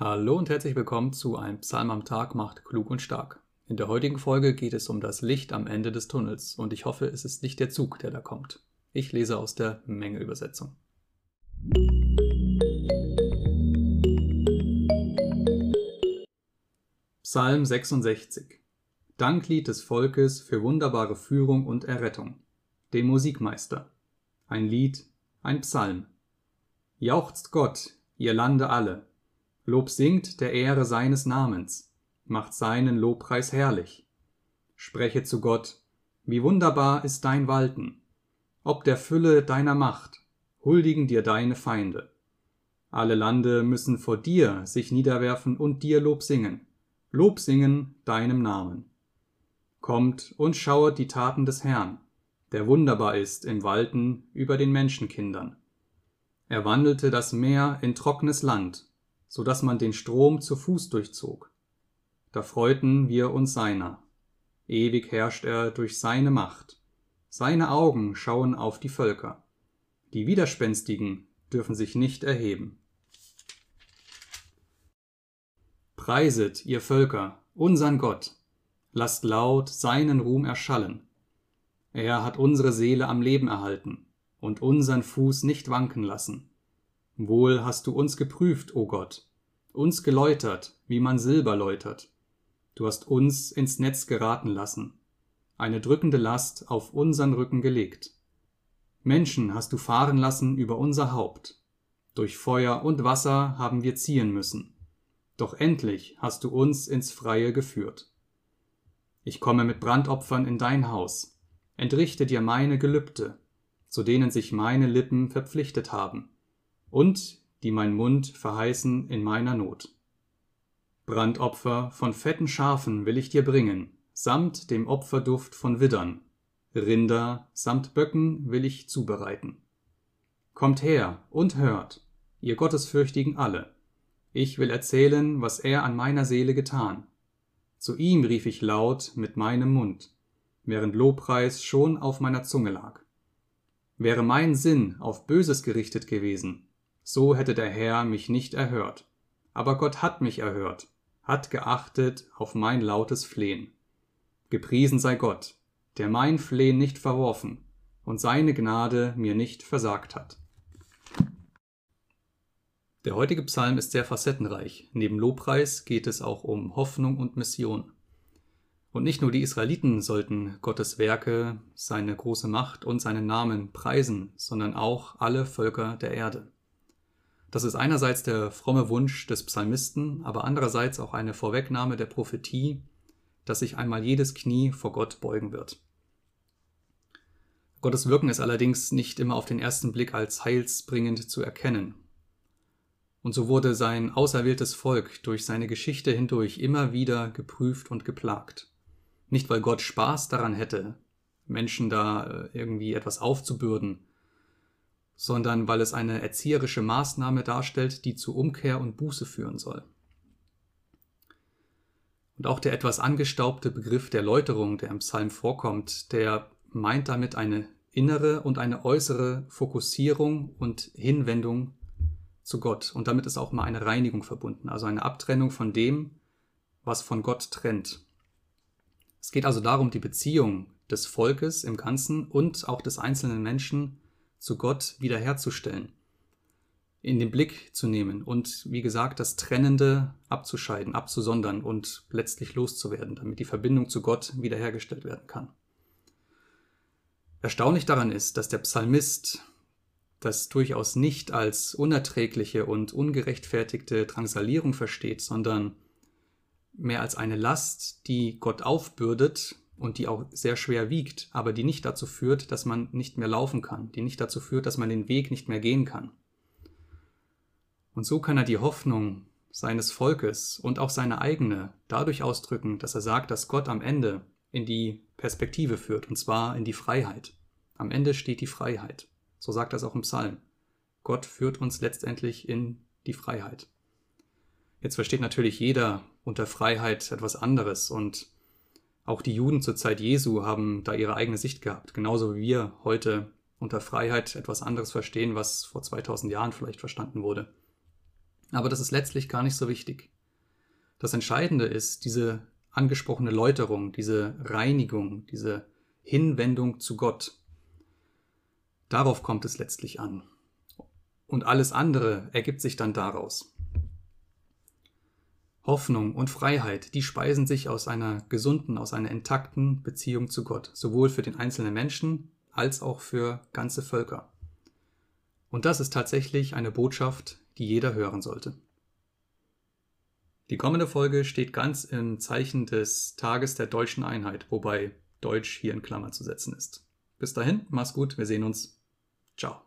Hallo und herzlich willkommen zu Ein Psalm am Tag macht klug und stark. In der heutigen Folge geht es um das Licht am Ende des Tunnels und ich hoffe, es ist nicht der Zug, der da kommt. Ich lese aus der Menge-Übersetzung. Psalm 66 Danklied des Volkes für wunderbare Führung und Errettung. Dem Musikmeister. Ein Lied, ein Psalm. Jauchzt Gott, ihr Lande alle, Lob singt der Ehre seines Namens, macht seinen Lobpreis herrlich. Spreche zu Gott, wie wunderbar ist dein Walten, ob der Fülle deiner Macht, huldigen dir deine Feinde. Alle Lande müssen vor dir sich niederwerfen und dir Lob singen, Lob singen deinem Namen. Kommt und schauet die Taten des Herrn, der wunderbar ist im Walten über den Menschenkindern. Er wandelte das Meer in trockenes Land so dass man den Strom zu Fuß durchzog. Da freuten wir uns seiner. Ewig herrscht er durch seine Macht. Seine Augen schauen auf die Völker. Die Widerspenstigen dürfen sich nicht erheben. Preiset, ihr Völker, unsern Gott, lasst laut seinen Ruhm erschallen. Er hat unsere Seele am Leben erhalten und unsern Fuß nicht wanken lassen. Wohl hast du uns geprüft, o Gott, uns geläutert, wie man Silber läutert. Du hast uns ins Netz geraten lassen, eine drückende Last auf unseren Rücken gelegt. Menschen hast du fahren lassen über unser Haupt. Durch Feuer und Wasser haben wir ziehen müssen. Doch endlich hast du uns ins Freie geführt. Ich komme mit Brandopfern in dein Haus, entrichte dir meine Gelübde, zu denen sich meine Lippen verpflichtet haben und die mein Mund verheißen in meiner Not. Brandopfer von fetten Schafen will ich dir bringen, samt dem Opferduft von Widdern, Rinder samt Böcken will ich zubereiten. Kommt her und hört, ihr Gottesfürchtigen alle, ich will erzählen, was er an meiner Seele getan. Zu ihm rief ich laut mit meinem Mund, während Lobpreis schon auf meiner Zunge lag. Wäre mein Sinn auf Böses gerichtet gewesen, so hätte der Herr mich nicht erhört. Aber Gott hat mich erhört, hat geachtet auf mein lautes Flehen. Gepriesen sei Gott, der mein Flehen nicht verworfen und seine Gnade mir nicht versagt hat. Der heutige Psalm ist sehr facettenreich. Neben Lobpreis geht es auch um Hoffnung und Mission. Und nicht nur die Israeliten sollten Gottes Werke, seine große Macht und seinen Namen preisen, sondern auch alle Völker der Erde. Das ist einerseits der fromme Wunsch des Psalmisten, aber andererseits auch eine Vorwegnahme der Prophetie, dass sich einmal jedes Knie vor Gott beugen wird. Gottes Wirken ist allerdings nicht immer auf den ersten Blick als heilsbringend zu erkennen. Und so wurde sein auserwähltes Volk durch seine Geschichte hindurch immer wieder geprüft und geplagt. Nicht weil Gott Spaß daran hätte, Menschen da äh, irgendwie etwas aufzubürden, sondern weil es eine erzieherische Maßnahme darstellt, die zu Umkehr und Buße führen soll. Und auch der etwas angestaubte Begriff der Läuterung, der im Psalm vorkommt, der meint damit eine innere und eine äußere Fokussierung und Hinwendung zu Gott. Und damit ist auch mal eine Reinigung verbunden, also eine Abtrennung von dem, was von Gott trennt. Es geht also darum, die Beziehung des Volkes im Ganzen und auch des einzelnen Menschen zu Gott wiederherzustellen, in den Blick zu nehmen und, wie gesagt, das Trennende abzuscheiden, abzusondern und letztlich loszuwerden, damit die Verbindung zu Gott wiederhergestellt werden kann. Erstaunlich daran ist, dass der Psalmist das durchaus nicht als unerträgliche und ungerechtfertigte Drangsalierung versteht, sondern mehr als eine Last, die Gott aufbürdet und die auch sehr schwer wiegt, aber die nicht dazu führt, dass man nicht mehr laufen kann, die nicht dazu führt, dass man den Weg nicht mehr gehen kann. Und so kann er die Hoffnung seines Volkes und auch seine eigene dadurch ausdrücken, dass er sagt, dass Gott am Ende in die Perspektive führt, und zwar in die Freiheit. Am Ende steht die Freiheit. So sagt es auch im Psalm. Gott führt uns letztendlich in die Freiheit. Jetzt versteht natürlich jeder unter Freiheit etwas anderes und auch die Juden zur Zeit Jesu haben da ihre eigene Sicht gehabt, genauso wie wir heute unter Freiheit etwas anderes verstehen, was vor 2000 Jahren vielleicht verstanden wurde. Aber das ist letztlich gar nicht so wichtig. Das Entscheidende ist diese angesprochene Läuterung, diese Reinigung, diese Hinwendung zu Gott. Darauf kommt es letztlich an. Und alles andere ergibt sich dann daraus. Hoffnung und Freiheit, die speisen sich aus einer gesunden, aus einer intakten Beziehung zu Gott, sowohl für den einzelnen Menschen als auch für ganze Völker. Und das ist tatsächlich eine Botschaft, die jeder hören sollte. Die kommende Folge steht ganz im Zeichen des Tages der deutschen Einheit, wobei Deutsch hier in Klammer zu setzen ist. Bis dahin, mach's gut, wir sehen uns. Ciao.